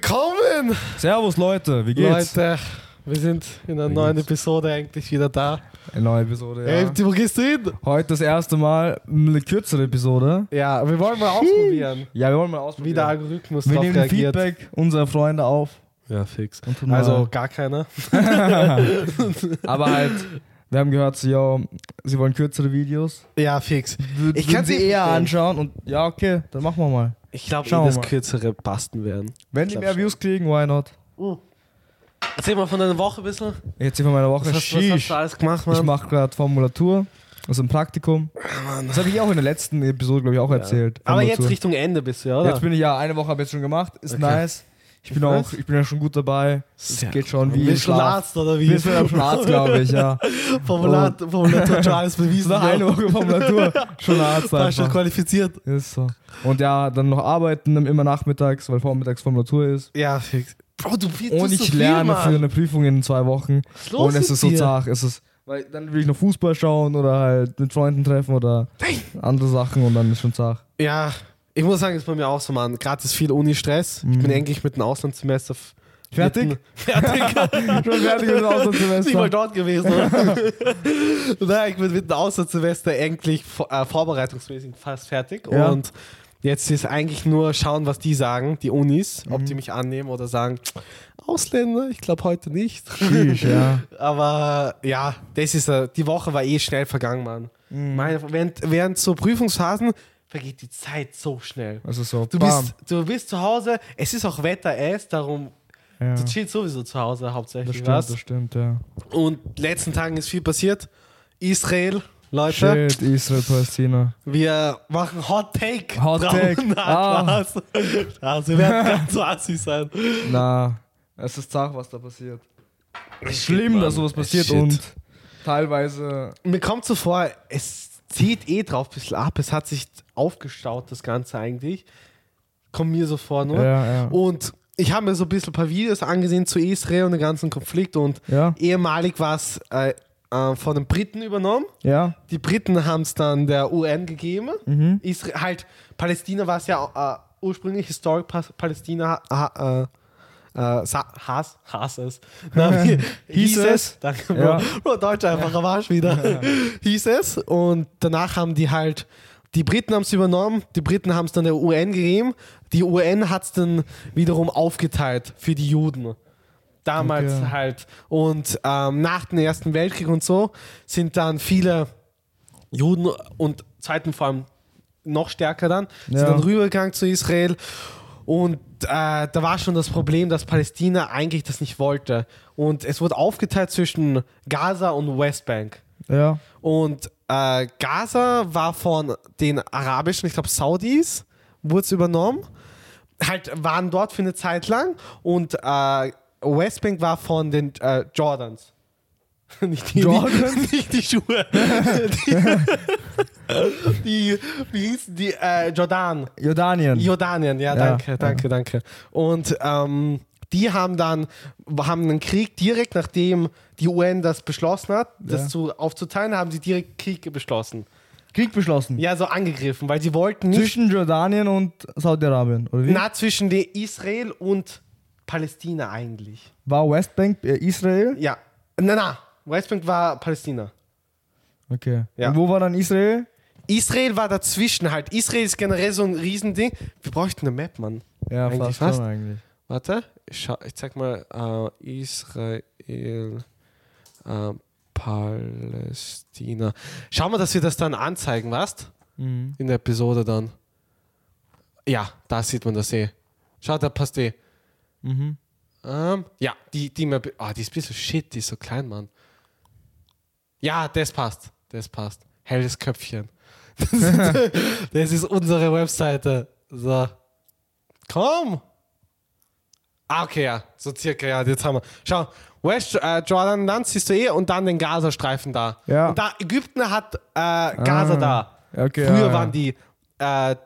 Willkommen! Servus Leute, wie geht's? Leute, wir sind in einer Wie neuen geht's? Episode eigentlich wieder da. Eine neue Episode, ja. Ey, wo gehst du hin? Heute das erste Mal eine kürzere Episode. Ja, wir wollen mal ausprobieren, Ja, wir wollen mal wie ausprobieren. der Algorithmus wir nehmen reagiert. Feedback unserer Freunde auf. Ja, fix. Also gar keiner. aber halt, wir haben gehört, so, ja, sie wollen kürzere Videos. Ja, fix. Würden Ich kann's sie eher verstehen. anschauen und ja, okay, dann machen wir mal. Ich glaube, eh, das mal. kürzere Basten werden. Wenn Ich die mehr schon. Views kriegen, why not? Erzähl mal von deiner Woche ein bisschen. Jetzt wir meiner Woche. Was hast, was hast du alles gemacht, Ich Mann? mache gerade Formulatur, also ein Praktikum. Mann. Das habe ich auch in der letzten Episode, glaube ich, auch erzählt. Aber jetzt. Richtung Ende bist du, ja, oder? Jetzt bin ich ja eine Woche habe ich jetzt schon gemacht, ist Okay. nice. Ich bin auch, ich bin ja schon gut dabei. Es geht schon wie Bist im schon Schlaf. Arzt oder wie? Wir sind schon Arzt, glaube ich, ja. Formular, Formulatur schon alles bewiesen. Nach einer Woche Formulatur schon Arzt War schon einfach. qualifiziert. Ist so. Und ja, dann noch arbeiten immer nachmittags, weil vormittags Formulatur ist. Ja, fix. Bro, du viel- Und ich so viel, lerne Mann. für eine Prüfung in zwei Wochen. Was ist los Und es ist so dir? zart. Es ist, weil dann will ich noch Fußball schauen oder halt mit Freunden treffen oder andere Sachen und dann ist schon zart. Ja, ich muss sagen, ist bei mir auch so, Mann. Gerade ist viel Uni-Stress. Ich bin endlich mit dem Auslandssemester Mhm. Fertig? Fertig. schon fertig mit dem Nicht mal Auslandssemester. dort gewesen. oder? Nein, ich bin mit dem Auslandssemester endlich vor- äh, vorbereitungsmäßig fast fertig. Ja. Und jetzt ist eigentlich nur schauen, was die sagen, die Unis, ob Mhm. die mich annehmen oder sagen, Ausländer, ich glaube heute nicht. Sheesh, ja. Aber ja, das ist äh, die Woche war eh schnell vergangen, Mann. Mhm. Meine, während, während so Prüfungsphasen vergeht die Zeit so schnell. Also so, Du bam. bist, du bist zu Hause, es ist auch Wetter, es, darum, ja. du chillst sowieso zu Hause Das hauptsächlich, stimmt, was? das stimmt, ja. Und letzten Tagen ist viel passiert. Israel, Leute, Shit, Israel, Palästina. wir machen Hot Take. Hot. Take. Na, Ah. Also, wir werden ganz assi sein. Na, es ist zart, was da passiert. Es schlimm, Mann. dass sowas passiert Shit. und teilweise. Mir kommt so vor, es zieht eh drauf ein bisschen ab. Es hat sich aufgestaut, das Ganze eigentlich. Kommt mir so vor nur. Ja, ja. Und ich habe mir so ein bisschen ein paar Videos angesehen zu Israel und dem ganzen Konflikt und Ja, ehemalig war es äh, äh, von den Briten übernommen. ja. Die Briten haben es dann der UN gegeben. Mhm. Israel, halt, Palästina war es ja äh, ursprünglich, Historic Pa- Palästina ha, äh, äh, Haas, Haas es. Na, hieß Hieß es. es. Danke, Bro. Ja. Bro, Deutsch einfach am Arsch wieder. hieß es. Und danach haben die halt, die Briten haben es übernommen, die Briten haben es dann der UN gegeben. Die UN hat es dann wiederum aufgeteilt für die Juden. Damals Okay. halt. Und ähm, nach dem Ersten Weltkrieg und so sind dann viele Juden und zweiten vor allem noch stärker dann, sind Ja. dann rübergegangen zu Israel. Und äh, da war schon das Problem, dass Palästina eigentlich das nicht wollte. Und es wurde aufgeteilt zwischen Gaza und Westbank. Ja. Und äh, Gaza war von den arabischen, ich glaube Saudis, wurde es übernommen. Halt waren dort für eine Zeit lang. Und äh, Westbank war von den äh, Jordans. nicht, die, Jordans? Nicht, nicht die Schuhe. die, die, wie hießen die? Äh, Jordan. Jordanien. Jordanien, ja, Ja, danke, ja. danke, danke. Und ähm, die haben dann haben einen Krieg direkt nachdem die UN das beschlossen hat, das Ja. zu, aufzuteilen, haben sie direkt Krieg beschlossen. Krieg beschlossen. Ja, so angegriffen, weil sie wollten nicht Zwischen Jordanien und Saudi-Arabien, oder wie? na zwischen Israel und Palästina eigentlich. War Westbank äh, Israel? Ja, na na, Westbank war Palästina. Okay. Ja. Und wo war dann Israel? Israel war dazwischen halt. Israel ist generell so ein Riesending. Wir bräuchten eine Map, Mann. Ja, Eigentlich fast, fast. eigentlich. Warte, ich, ich zeig mal äh, Israel, äh, Palästina. Schau mal, dass wir das dann anzeigen, was? Mhm. In der Episode dann. Ja, da sieht man das eh. Schau, da passt eh. Mhm. Ähm, ja, die, die Map. Ah, die ist ein bisschen shit, die ist so klein, Mann. Ja, das passt. Das passt. Helles Köpfchen. Das ist, das ist unsere Webseite. So. Komm! Ah, okay, ja. So circa, ja, jetzt haben wir. Schau, West äh, Jordan Land siehst du eh und dann den Gazastreifen da. Ja. Und da, Ägypten hat äh, Gaza Ah, da. okay, Früher ja, waren die äh,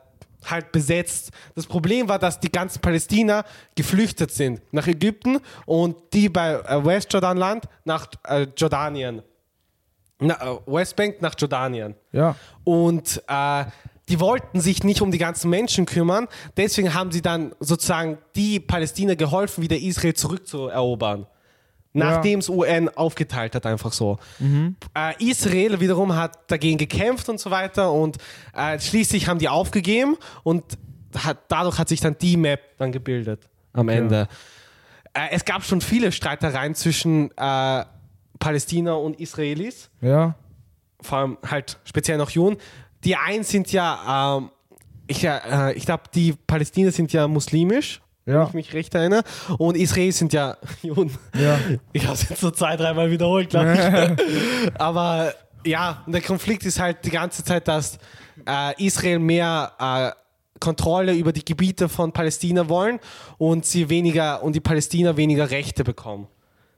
halt besetzt. Das Problem war, dass die ganzen Palästina geflüchtet sind nach Ägypten und die bei äh, Westjordanland nach äh, Jordanien. Na, äh, Westbank nach Jordanien. Ja. Und äh, die wollten sich nicht um die ganzen Menschen kümmern. Deswegen haben sie dann sozusagen die Palästina geholfen, wieder Israel zurückzuerobern. Nachdem es UN aufgeteilt hat, einfach so. Äh, Israel wiederum hat dagegen gekämpft und so weiter und äh, schließlich haben die aufgegeben und hat, dadurch hat sich dann die Map dann gebildet am Ende. Äh, es gab schon viele Streitereien zwischen äh, Palästina und Israelis Ja. vor allem halt speziell noch Juden. Die einen sind ja, ähm, ich, äh, ich glaube, die Palästinenser sind ja muslimisch, wenn Ja. ich mich recht erinnere. Und Israelis sind ja Juden. Ja. Ich habe es jetzt so zwei, dreimal wiederholt, glaube ich. Aber ja, und der Konflikt ist halt die ganze Zeit, dass äh, Israel mehr äh, Kontrolle über die Gebiete von Palästina wollen und sie weniger und die Palästina weniger Rechte bekommen.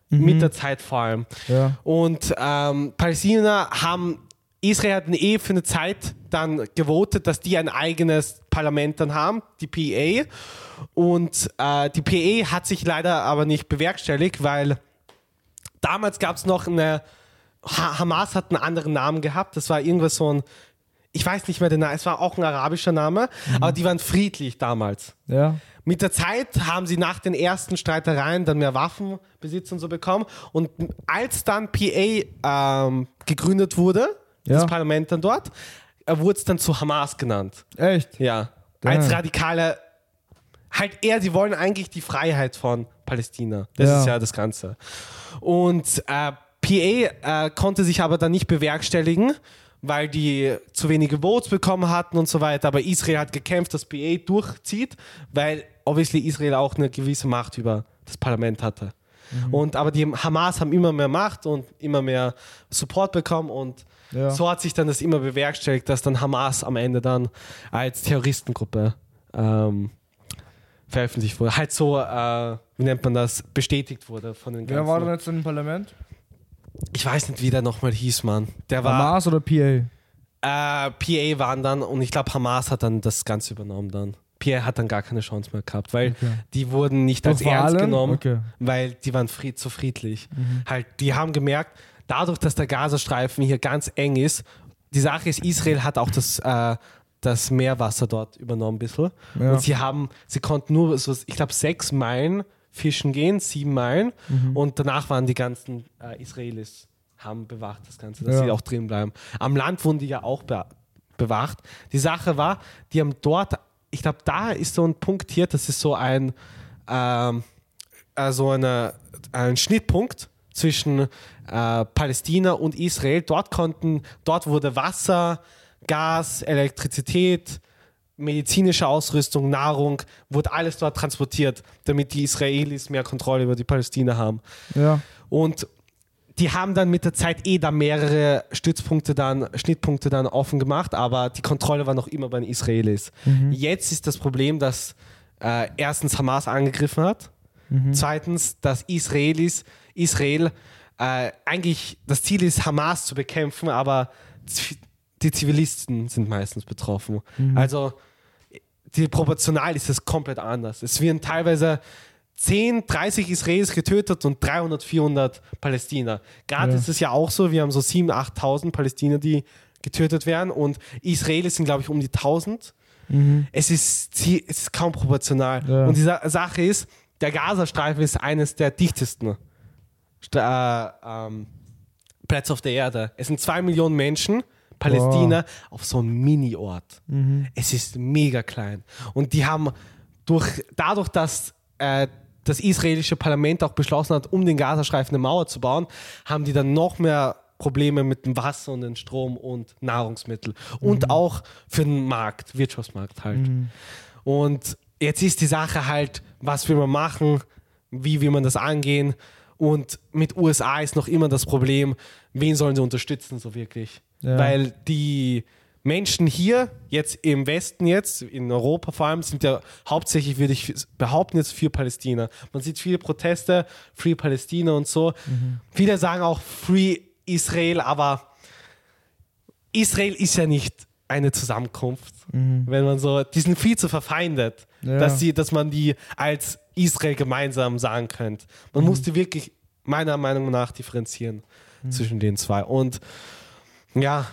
Mit der Zeit vor allem. Ja. Und ähm, Palästina haben, Israel hat eh für eine Zeit dann gewotet, dass die ein eigenes Parlament dann haben, die PA. Und äh, die PA hat sich leider aber nicht bewerkstelligt, weil damals gab es noch eine, ha Hamas hat einen anderen Namen gehabt, das war irgendwas so ein, ich weiß nicht mehr den Namen, es war auch ein arabischer Name, aber die waren friedlich damals. Ja. Mit der Zeit haben sie nach den ersten Streitereien dann mehr Waffenbesitz und so bekommen. Und als dann PA ähm, gegründet wurde, Ja. das Parlament dann dort, äh, wurde es dann zu Hamas genannt. Echt? Ja. Damn. Als radikale, halt eher, sie wollen eigentlich die Freiheit von Palästina. Das Ja. ist ja das Ganze. Und äh, PA äh, konnte sich aber dann nicht bewerkstelligen, weil die zu wenige Votes bekommen hatten und so weiter. Aber Israel hat gekämpft, dass PA durchzieht, weil obviously Israel auch eine gewisse Macht über das Parlament hatte. Und aber die Hamas haben immer mehr Macht und immer mehr Support bekommen und Ja. so hat sich dann das immer bewerkstelligt, dass dann Hamas am Ende dann als Terroristengruppe ähm, veröffentlicht wurde. Halt so, äh, wie nennt man das, bestätigt wurde von den Wer ganzen. war denn jetzt im Parlament? ich weiß nicht, wie der nochmal hieß, Mann. Der war Hamas oder PA? äh, PA waren dann und ich glaube Hamas hat dann das Ganze übernommen dann. PA hat dann gar keine Chance mehr gehabt, weil Okay. die wurden nicht Doch, als ernst allem? genommen, Okay. weil die waren fried, zu friedlich. Mhm. Halt, die haben gemerkt, dadurch, dass der Gazastreifen hier ganz eng ist, die Sache ist, Israel hat auch das, äh, das Meerwasser dort übernommen ein bisschen. Ja. Und sie haben, sie konnten nur so, ich glaube, sechs Meilen fischen gehen, sieben Meilen. Mhm. Und danach waren die ganzen äh, Israelis, haben bewacht das Ganze, dass Ja. sie auch drin bleiben. Am Land wurden die ja auch be bewacht. Die Sache war, die haben dort, ich glaube, da ist so ein Punkt hier, das ist so ein, ähm, äh, so eine, ein Schnittpunkt zwischen äh, Palästina und Israel. Dort konnten, dort wurde Wasser, Gas, Elektrizität, medizinische Ausrüstung, Nahrung, wurde alles dort transportiert, damit die Israelis mehr Kontrolle über die Palästina haben. Ja. Und die haben dann mit der Zeit eh da mehrere Stützpunkte dann, Schnittpunkte dann offen gemacht, aber die Kontrolle war noch immer bei den Israelis. Jetzt ist das Problem, dass äh, erstens Hamas angegriffen hat, zweitens, dass Israelis, Israel äh, eigentlich das Ziel ist, Hamas zu bekämpfen, aber die Zivilisten sind meistens betroffen. Also die proportional ist es komplett anders. Es werden teilweise 10, 30 Israelis getötet und 300, 400 Palästiner. Gerade Ja. ist es ja auch so, wir haben so 7.000, 8.000 Palästiner, die getötet werden und Israelis sind, glaube ich, um die 1.000. Es, ist, es ist kaum proportional. Ja. Und die Sa Sache ist, der Gazastreifen ist eines der dichtesten Stra äh, ähm, Plätze auf der Erde. Es sind zwei Millionen Menschen, Palästina, auf so einem Mini-Ort. Es ist mega klein. Und die haben durch, dadurch, dass äh, das israelische Parlament auch beschlossen hat, um den Gazastreifen eine Mauer zu bauen, haben die dann noch mehr Probleme mit dem Wasser und dem Strom und Nahrungsmittel. Und auch für den Markt, Wirtschaftsmarkt halt. Und jetzt ist die Sache halt, was will man machen, wie will man das angehen. Und mit USA ist noch immer das Problem, wen sollen sie unterstützen, so wirklich. Ja. Weil die Menschen hier, jetzt im Westen, jetzt in Europa vor allem, sind ja hauptsächlich, würde ich behaupten, jetzt für Palästina. Man sieht viele Proteste, Free Palästina und so. Viele sagen auch Free Israel, aber Israel ist ja nicht eine Zusammenkunft, wenn man so, die sind viel zu verfeindet, Ja. dass, sie, dass man die als Israel gemeinsam sagen könnte. Man muss die wirklich meiner Meinung nach differenzieren zwischen den zwei. Und ja,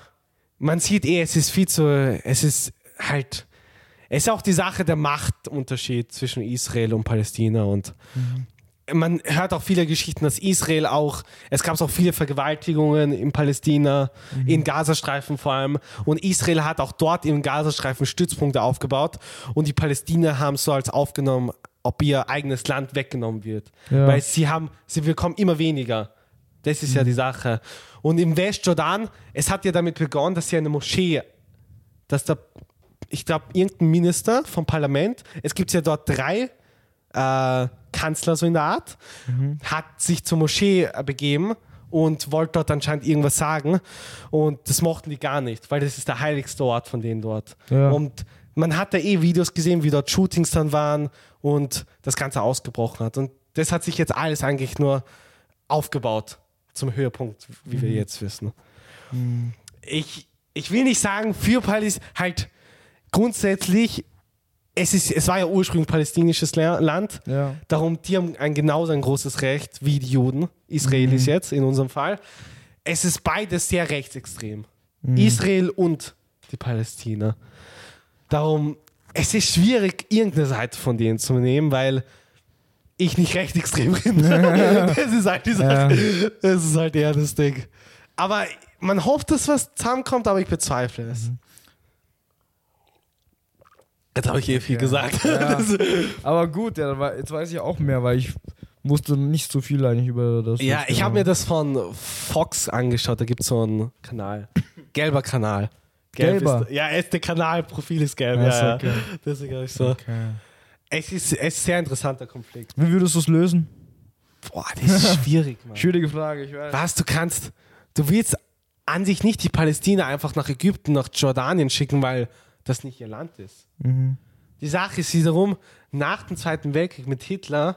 man sieht eh, es ist viel zu, es ist halt, es ist auch die Sache der Machtunterschied zwischen Israel und Palästina und man hört auch viele Geschichten, dass Israel auch, es gab auch viele Vergewaltigungen in Palästina, in Gazastreifen vor allem. Und Israel hat auch dort im Gazastreifen Stützpunkte aufgebaut und die Palästina haben so als aufgenommen, ob ihr eigenes Land weggenommen wird. Ja. Weil sie haben, sie bekommen immer weniger. Das ist ja die Sache. Und im Westjordan, es hat ja damit begonnen, dass sie eine Moschee, dass da, ich glaube, irgendein Minister vom Parlament, es gibt ja dort drei äh, Kanzler so in der Art, hat sich zur Moschee äh, begeben und wollte dort anscheinend irgendwas sagen. Und das mochten die gar nicht, weil das ist der heiligste Ort von denen dort. Ja. Und man hat da eh Videos gesehen, wie dort Shootings dann waren und das Ganze ausgebrochen hat. Und das hat sich jetzt alles eigentlich nur aufgebaut zum Höhepunkt, wie wir jetzt wissen. Ich, ich will nicht sagen, für Palästina, halt grundsätzlich, es, ist, es war ja ursprünglich palästinisches Land. Ja. Darum, die haben ein genauso ein großes Recht wie die Juden, Israelis jetzt in unserem Fall. Es ist beides sehr rechtsextrem. Israel und die Palästina. Darum, es ist schwierig, irgendeine Seite von denen zu nehmen, weil ich nicht rechtsextrem bin. das, ist halt die Sache. das ist halt eher das Ding. Aber man hofft, dass was zusammenkommt, aber ich bezweifle es. Jetzt habe ich eh viel gesagt. Ja. Aber gut, ja, jetzt weiß ich auch mehr, weil ich wusste nicht so viel eigentlich über das. Ja, ich habe mir das von Fox angeschaut. Da gibt es so einen Kanal. Gelber Kanal. Gelb Gelber? Ist, ja, es ist der Kanalprofil ist gelb. Ach Ja, okay. Deswegen habe ich so. Okay. Es ist, es ist sehr interessanter Konflikt. Wie würdest du es lösen? Boah, das ist schwierig, Mann. Schwierige Frage, ich weiß. Was, du kannst, du willst an sich nicht die Palästina einfach nach Ägypten, nach Jordanien schicken, weil das nicht ihr Land ist. Mhm. Die Sache ist wiederum, nach dem Zweiten Weltkrieg mit Hitler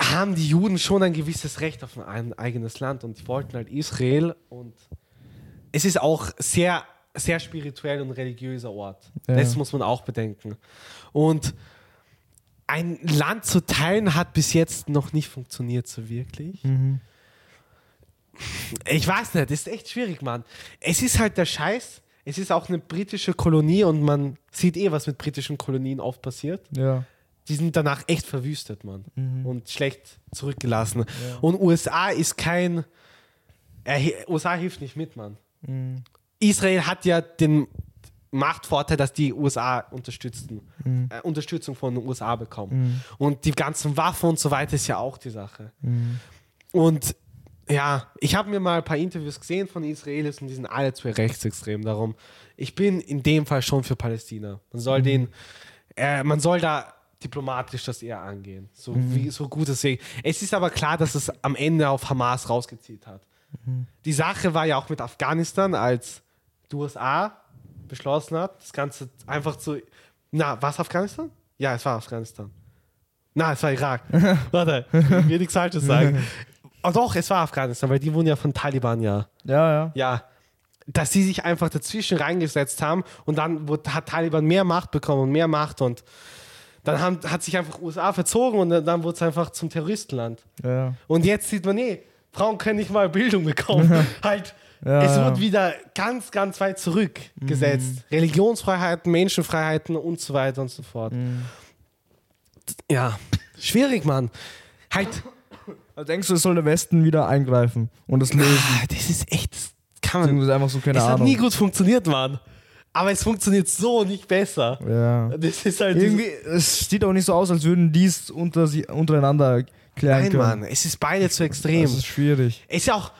haben die Juden schon ein gewisses Recht auf ein eigenes Land und die wollten halt Israel und es ist auch sehr, sehr spirituell und religiöser Ort. Ja. Das muss man auch bedenken. Und ein Land zu teilen hat bis jetzt noch nicht funktioniert so wirklich. Mhm. Ich weiß nicht, das ist echt schwierig, Mann. Es ist halt der Scheiß. Es ist auch eine britische Kolonie und man sieht eh, was mit britischen Kolonien oft passiert. Ja. Die sind danach echt verwüstet, Mann. Und schlecht zurückgelassen. Und USA ist kein. Er, USA hilft nicht mit, Mann. Israel hat ja den Machtvorteil, dass die USA unterstützen, äh, Unterstützung von den USA bekommen. Und die ganzen Waffen und so weiter ist ja auch die Sache. Und ja, ich habe mir mal ein paar Interviews gesehen von Israelis und die sind alle zu rechtsextrem. Darum, ich bin in dem Fall schon für Palästina. Man soll den, äh, man soll da diplomatisch das eher angehen. So, wie, so gut es geht. Es ist aber klar, dass es am Ende auf Hamas rausgezielt hat. Die Sache war ja auch mit Afghanistan, als die USA beschlossen hat, das Ganze einfach zu. Na, war es Afghanistan? Ja, es war Afghanistan. Na, es war Irak. Warte, ich will nichts Falsches sagen. Oh doch, es war Afghanistan, weil die wurden ja von Taliban ja. Ja, ja. Ja. Dass sie sich einfach dazwischen reingesetzt haben und dann hat Taliban mehr Macht bekommen und mehr Macht und dann haben, hat sich einfach USA verzogen und dann, dann wurde es einfach zum Terroristenland. ja. Und jetzt sieht man, nee, Frauen können nicht mal Bildung bekommen. halt, Ja, es wird wieder ganz, ganz weit zurückgesetzt. Mhm. Religionsfreiheiten, Menschenfreiheiten und so weiter und so fort. Mhm. Ja, schwierig, Mann. Halt, Also denkst du, es soll der Westen wieder eingreifen und das lösen? ah, das ist echt, das kann man. Beziehungsweise einfach so, keine es hat Ahnung. nie gut funktioniert, Mann. Aber es funktioniert so nicht besser. ja. Das ist halt Irgendwie, es sieht auch nicht so aus, als würden die es unter sie, untereinander klären Nein, können. Mann, es ist beide zu extrem. Das ist schwierig. Es ist ja auch,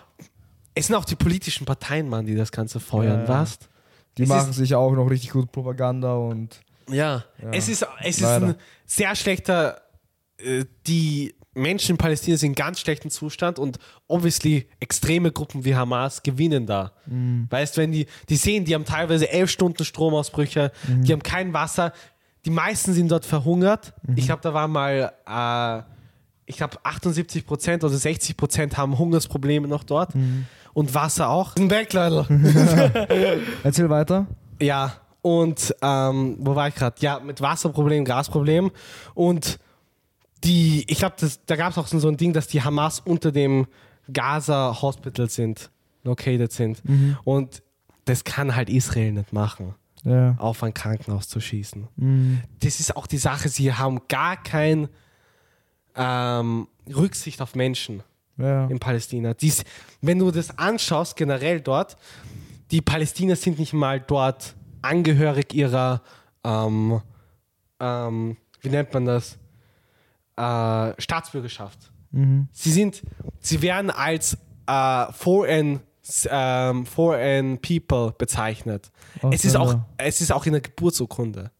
es sind auch die politischen Parteien, Mann, die das Ganze feuern, Ja. was? Die Es machen ist- sich auch noch richtig gut Propaganda und Ja, es ist, es ist leider. ein sehr schlechter, äh, die Menschen in Palästina sind in ganz schlechten Zustand und obviously extreme Gruppen wie Hamas gewinnen da. Mhm. Weißt wenn die, die sehen, die haben teilweise elf Stunden Stromausbrüche, Mhm. die haben kein Wasser, die meisten sind dort verhungert. Mhm. Ich glaube, da war mal, äh, ich glaube 78 Prozent oder 60 Prozent haben Hungersprobleme noch dort Mhm. und Wasser auch. Ein Weg, Leute. erzähl weiter. Ja, und ähm, wo war ich gerade? Ja, mit Wasserproblem, Gasproblem. Und die, ich glaube, da gab es auch so ein Ding, dass die Hamas unter dem Gaza Hospital sind, located sind. Und das kann halt Israel nicht machen. Ja. auf ein Krankenhaus zu schießen. Mhm. Das ist auch die Sache, sie haben gar kein ähm, Rücksicht auf Menschen Ja. in Palästina. Dies, wenn du das anschaust, generell dort, die Palästinenser sind nicht mal dort angehörig ihrer, ähm, ähm, wie nennt man das, äh, Staatsbürgerschaft. Mhm. Sie sind, sie werden als äh, foreign, ähm, foreign people bezeichnet. Ach, es, ist auch, es ist auch in der Geburtsurkunde.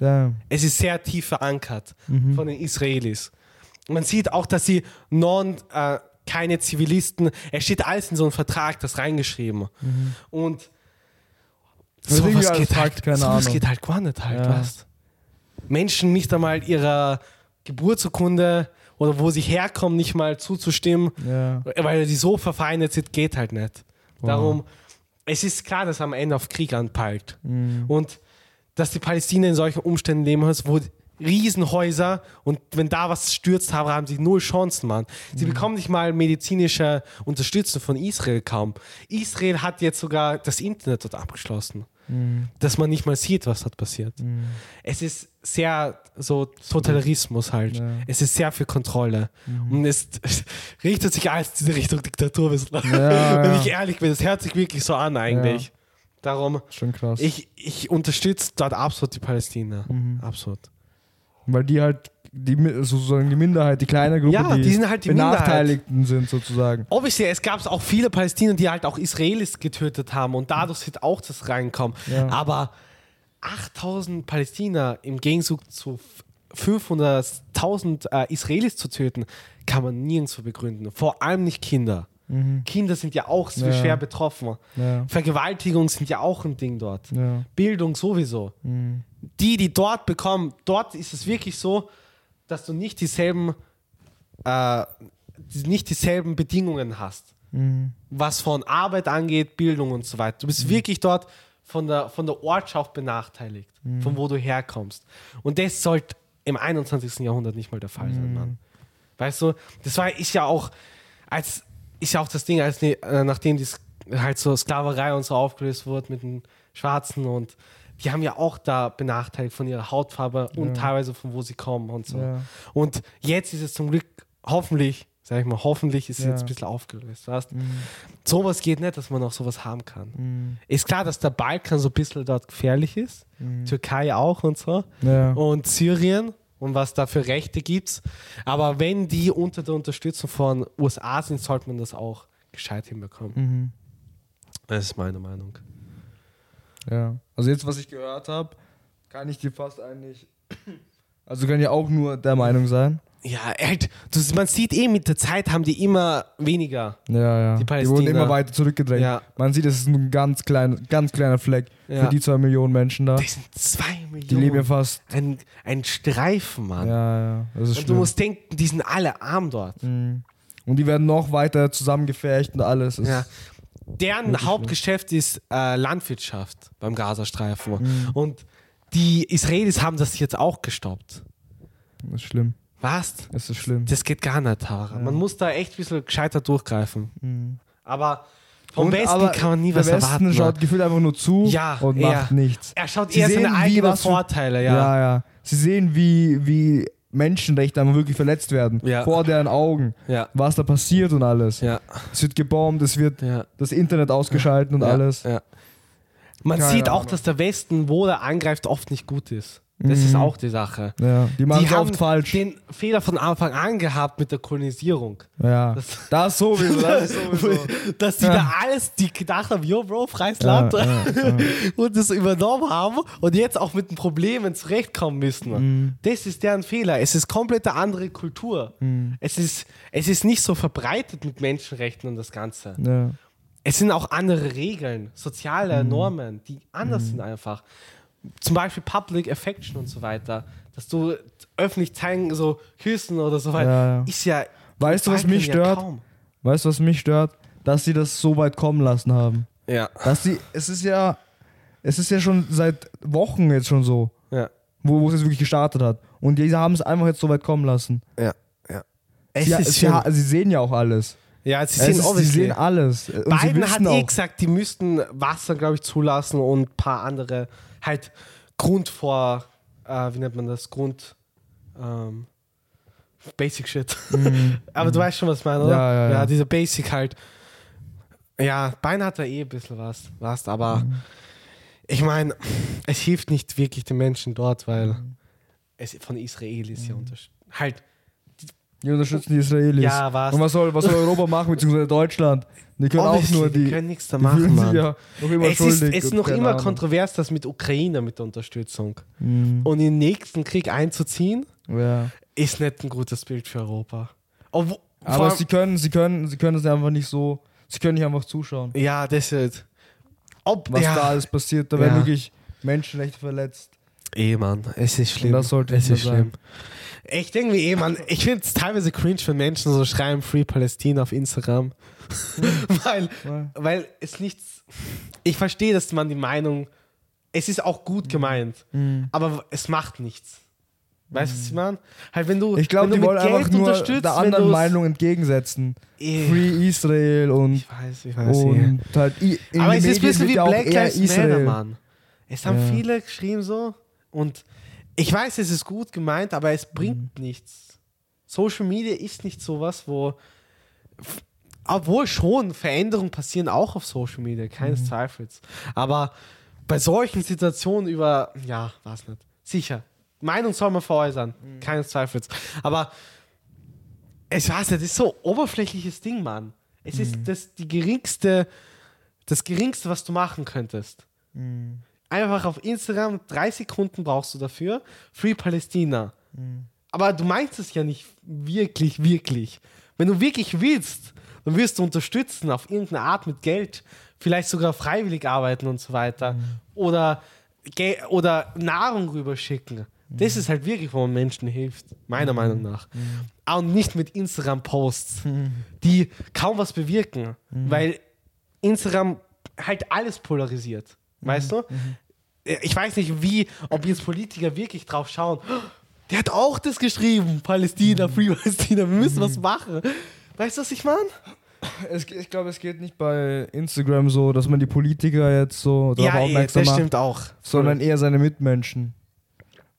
Ja. Es ist sehr tief verankert von den Israelis. Man sieht auch, dass sie non, äh, keine Zivilisten, es steht alles in so einem Vertrag, das reingeschrieben. Und ist irgendwie sowas geht, halt, sowas Ahnung. geht halt gar nicht halt, Ja. Menschen nicht einmal ihrer Geburtsurkunde oder wo sie herkommen, nicht mal zuzustimmen, Ja. weil sie so verfeindet sind, geht halt nicht. Darum, es ist klar, dass am Ende auf Krieg anpeilt. Mhm. Und dass die Palästinenser in solchen Umständen leben müssen, wo Riesenhäuser und wenn da was stürzt, haben, haben sie null Chancen, Mann. Sie Mhm. bekommen nicht mal medizinische Unterstützung von Israel kaum. Israel hat jetzt sogar das Internet dort abgeschlossen, Mhm. dass man nicht mal sieht, was dort passiert. Es ist sehr so Totalitarismus halt. Ja. Es ist sehr viel Kontrolle. Und es richtet sich alles in diese Richtung Diktatur. Ja, Wenn ja. ich ehrlich bin, es hört sich wirklich so an eigentlich. Darum, Schon krass. ich, ich unterstütze dort absolut die Palästina. Absolut. Weil die halt die, sozusagen die Minderheit, die kleine Gruppe, Ja, die, die sind halt die Benachteiligten sind sozusagen. Obviously, es gab auch viele Palästinenser, die halt auch Israelis getötet haben und dadurch wird auch das reinkommen. Ja. Aber 8000 Palästinenser im Gegenzug zu 500.000 äh, Israelis zu töten, kann man nirgendwo begründen. Vor allem nicht Kinder. Kinder sind ja auch Ja. schwer betroffen. Ja. Vergewaltigungen sind ja auch ein Ding dort. Bildung sowieso. Die, die dort bekommen, dort ist es wirklich so, dass du nicht dieselben, äh, nicht dieselben Bedingungen hast. Was von Arbeit angeht, Bildung und so weiter. Du bist wirklich dort von der, von der Ortschaft benachteiligt, von wo du herkommst. Und das sollte im 21. Jahrhundert nicht mal der Fall sein, Mann. Weißt du, das war, ist ja auch, als, ist ja auch das Ding, als, äh, nachdem die halt so Sklaverei und so aufgelöst wurde mit den Schwarzen und die haben ja auch da benachteiligt von ihrer Hautfarbe und teilweise von wo sie kommen und so. Ja. Und jetzt ist es zum Glück hoffentlich, sag ich mal, hoffentlich ist es Ja. jetzt ein bisschen aufgelöst. Weißt? Sowas geht nicht, dass man auch sowas haben kann. Mhm. Ist klar, dass der Balkan so ein bisschen dort gefährlich ist. Türkei auch und so. Und Syrien und was da für Rechte gibt. Aber wenn die unter der Unterstützung von USA sind, sollte man das auch gescheit hinbekommen. Mhm. Das ist meine Meinung. Ja. Also jetzt, was ich gehört habe, kann ich dir fast eigentlich. Also kann ja auch nur der Meinung sein. Ja, halt, das, man sieht eh, mit der Zeit haben die immer weniger. Ja, ja. Die Die, Palästina. wurden immer weiter zurückgedrängt. Ja. Man sieht, es ist ein ganz, klein, ganz kleiner Fleck Ja. für die zwei Millionen Menschen da. Das sind zwei Millionen. Die leben ja fast. ein, ein Streifen, Mann. Ja, ja. Das ist Und du schlimm. musst denken, die sind alle arm dort. Mhm. Und die werden noch weiter zusammengefärcht und alles. Ja. Deren Wirklich Hauptgeschäft ist äh, Landwirtschaft beim Gazastreifen. Mhm. Und die Israelis haben das jetzt auch gestoppt. Das ist schlimm. Was? Das ist schlimm. Das geht gar nicht, Tara. Man muss da echt ein bisschen gescheiter durchgreifen. Aber vom Und Westen kann man nie der was Westen erwarten. schaut ne? gefühlt einfach nur zu Ja, und macht nichts. Er schaut Sie eher seine eigenen Vorteile, Ja. ja. ja, Sie sehen, wie, wie Menschenrechte einfach wirklich verletzt werden. Ja. Vor deren Augen. Ja. Was da passiert und alles. Ja. Es wird gebombt, es wird das Internet ausgeschaltet und alles. Man Keine sieht auch, Ahnung. dass der Westen, wo er angreift, oft nicht gut ist. Das ist auch die Sache. Ja, die machen Die oft falsch. den Fehler von Anfang an gehabt mit der Kolonisierung. ja. Das- Das, sowieso. Das sowieso. Dass die da alles, die gedacht haben, yo Bro, freies Ja, Land ja, ja. und das übernommen haben und jetzt auch mit den Problemen zurechtkommen müssen. Mhm. Das ist deren Fehler. Es ist komplett eine andere Kultur. Mhm. Es, ist, es ist nicht so verbreitet mit Menschenrechten und das Ganze. Ja. Es sind auch andere Regeln, soziale Mhm. Normen, die anders sind einfach. Zum Beispiel Public Affection und so weiter. Dass du öffentlich zeigen, so küssen oder so weiter, Ja, ja. ist ja. Weißt du, was mich ja stört? kaum. Weißt du, was mich stört? Dass sie das so weit kommen lassen haben. Ja. Dass sie, es ist ja, es ist ja schon seit Wochen jetzt schon so, Ja. wo, wo es jetzt wirklich gestartet hat. Und die haben es einfach jetzt so weit kommen lassen. Ja. Ja. Es Sie, ist sie, sie sehen ja auch alles. Ja, sie sehen ist, sie sehen alles. Und Biden hat eh gesagt, die müssten Wasser, glaube ich, zulassen und ein paar andere, halt Grund vor, äh, wie nennt man das? Grund, ähm, Basic Shit. Aber du weißt schon, was ich meine, oder? Mhm. Ja, ja, ja. diese Basic halt. Ja, Biden hat da eh ein bisschen was, was aber Mhm. ich meine, es hilft nicht wirklich den Menschen dort, weil Mhm. es von Israelis ja unterstützt. Halt, die unterstützen die Israelis. Ja, was? Und was soll, was soll Europa machen, beziehungsweise Deutschland? Die können auch obviously, nur die. die können nichts da machen, Mann. ja noch immer es ist, es ist noch immer Ahnung. kontrovers, das mit Ukraine mit der Unterstützung. Mhm. Und in den nächsten Krieg einzuziehen, Ja. ist nicht ein gutes Bild für Europa. Obwohl, Aber sie können, sie können, sie können es einfach nicht so. Sie können nicht einfach zuschauen, ja, das ist. Ob, was ja, da alles passiert. Da werden wirklich Menschenrechte verletzt. Eh, Mann, es ist schlimm. Das sollte es nicht ist schlimm. Ich denke mir eh, Mann, ich finde es teilweise cringe, wenn Menschen so schreiben Free Palästina auf Instagram. weil, Ja. weil es nichts. Ich verstehe, dass man die Meinung. Es ist auch gut gemeint, Mhm. aber es macht nichts. Weißt du, was ich meine? Halt, wenn du. Ich glaube, die wollen einfach nur der anderen Meinung entgegensetzen. Eh, Free Israel und, Ich weiß, ich weiß. eh. und halt. Aber es ist ein bisschen wie Black Lives Matter, Israel. Mann. Es haben Ja. viele geschrieben so und ich weiß, es ist gut gemeint, aber es bringt Mhm. nichts. Social Media ist nicht sowas, wo obwohl schon Veränderungen passieren auch auf Social Media, keines Mhm. Zweifels. Aber bei solchen Situationen über, ja, was nicht. Sicher. Meinung soll man veräußern, Mhm. keines Zweifels. Aber ich weiß nicht, das ist so oberflächliches Ding, Mann. Es ist Mhm. das die geringste, das geringste, was du machen könntest. Mhm. Einfach auf Instagram, drei Sekunden brauchst du dafür. Free Palästina. Mhm. Aber du meinst es ja nicht wirklich, wirklich. Wenn du wirklich willst, dann wirst du unterstützen auf irgendeine Art mit Geld, vielleicht sogar freiwillig arbeiten und so weiter. Oder, Ge oder Nahrung rüberschicken. Das ist halt wirklich, wo man Menschen hilft, meiner Meinung nach. Ah, Und nicht mit Instagram-Posts, die kaum was bewirken, weil Instagram halt alles polarisiert. Weißt du? Ich weiß nicht, wie, ob jetzt Politiker wirklich drauf schauen. Der hat auch das geschrieben, Palästina, Free Palästina, wir müssen was machen. Weißt du, was ich meine? Es, ich glaube, es geht nicht bei Instagram so, dass man die Politiker jetzt so darauf Ja, eh, aufmerksam das macht, stimmt auch. sondern eher seine Mitmenschen.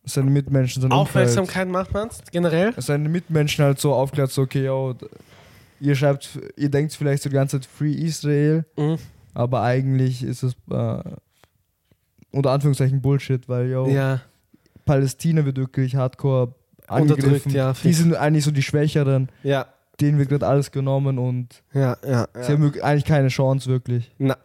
Seine Mitmenschen, sein. Aufmerksamkeit macht man generell. Seine Mitmenschen halt so aufklärt, so, okay, yo, ihr schreibt, ihr denkt vielleicht so die ganze Zeit Free Israel, Mhm. aber eigentlich ist es äh, unter Anführungszeichen Bullshit, weil, yo, Ja, Palästina wird wirklich hardcore Unterdrückt, angegriffen. ja, Die sind eigentlich so die Schwächeren, ja, denen wird gerade alles genommen und ja, ja. sie haben eigentlich keine Chance wirklich. Na,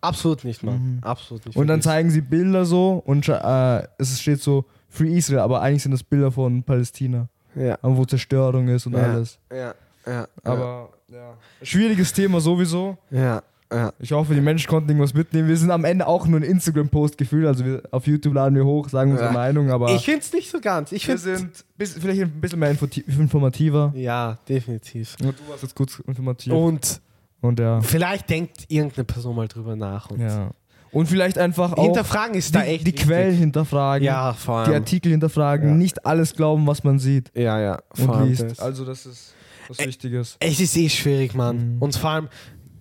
absolut nicht, Mann. Mhm. Absolut nicht. Und dann zeigen sie Bilder so und äh, es steht so Free Israel, aber eigentlich sind das Bilder von Palästina, Ja, wo Zerstörung ist und Ja. alles. ja, ja. Aber ja. schwieriges Thema sowieso. Ja, ja. Ich hoffe, die Menschen konnten irgendwas mitnehmen. Wir sind am Ende auch nur ein Instagram-Post gefühlt, also wir, auf YouTube laden wir hoch, sagen unsere Ja. Meinung, aber Ich finde es nicht so ganz. Ich wir sind bis, vielleicht ein bisschen mehr info informativer. Ja, definitiv. Und du warst jetzt kurz informativ. Und, Und ja. vielleicht denkt irgendeine Person mal drüber nach. Und ja. Und vielleicht einfach auch Hinterfragen ist die, da echt die wichtig. Quellen hinterfragen, Ja, vor die allem. Artikel hinterfragen, Ja. nicht alles glauben, was man sieht Ja, ja. Vor und liest. das. Also das ist was Ä- Wichtiges. Es ist eh schwierig, Mann. Mhm. Und vor allem,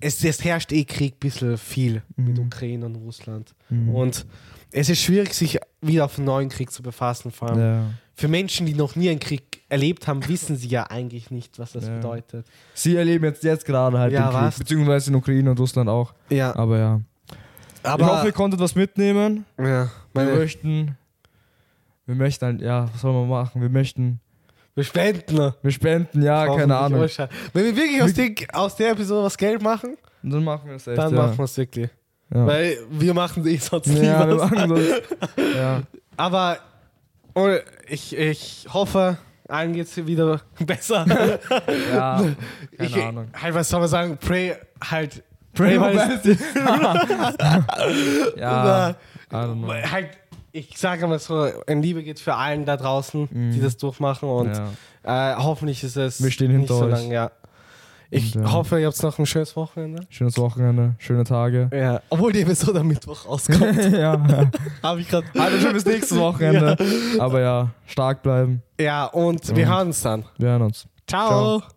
es, es herrscht eh Krieg ein bisschen viel mit Mhm. Ukraine und Russland. Mhm. Und es ist schwierig, sich wieder auf einen neuen Krieg zu befassen. Vor allem Ja. für Menschen, die noch nie einen Krieg erlebt haben, wissen sie ja eigentlich nicht, was das Ja. bedeutet. Sie erleben jetzt, jetzt gerade halt Ja, den Krieg, was? beziehungsweise in Ukraine und Russland auch. Ja, Aber ja. aber ich hoffe, ihr konntet was mitnehmen. ja, Wir möchten, wir möchten, halt- ja, was soll man machen? Wir möchten, wir spenden. wir spenden, ja, keine Ahnung. Euch. Wenn wir wirklich aus, den, aus der Episode was Geld machen, dann machen wir es echt. dann ja. machen wir es wirklich. ja. Weil wir machen eh sonst nie ja, wir machen so. ja. Aber oh, ich, ich hoffe, allen geht es wieder besser. ja, keine ich, Ahnung. Halt, was soll man sagen? Pray, halt. Pray weil for es- Ja, halt, ich sage mal so, ein Liebe geht für allen da draußen, die Mhm. das durchmachen und Ja. äh, hoffentlich ist es Wir stehen nicht so lang, ja. Ich Und, ja. hoffe, ihr habt noch ein schönes Wochenende. Schönes Wochenende, schöne Tage. Ja. Obwohl die Episode am Mittwoch rauskommt, ja. habe ich gerade. Also schon bis nächstes Wochenende. Aber ja, stark bleiben. Ja, und wir Und- hören uns dann. Wir hören uns. Ciao. Ciao.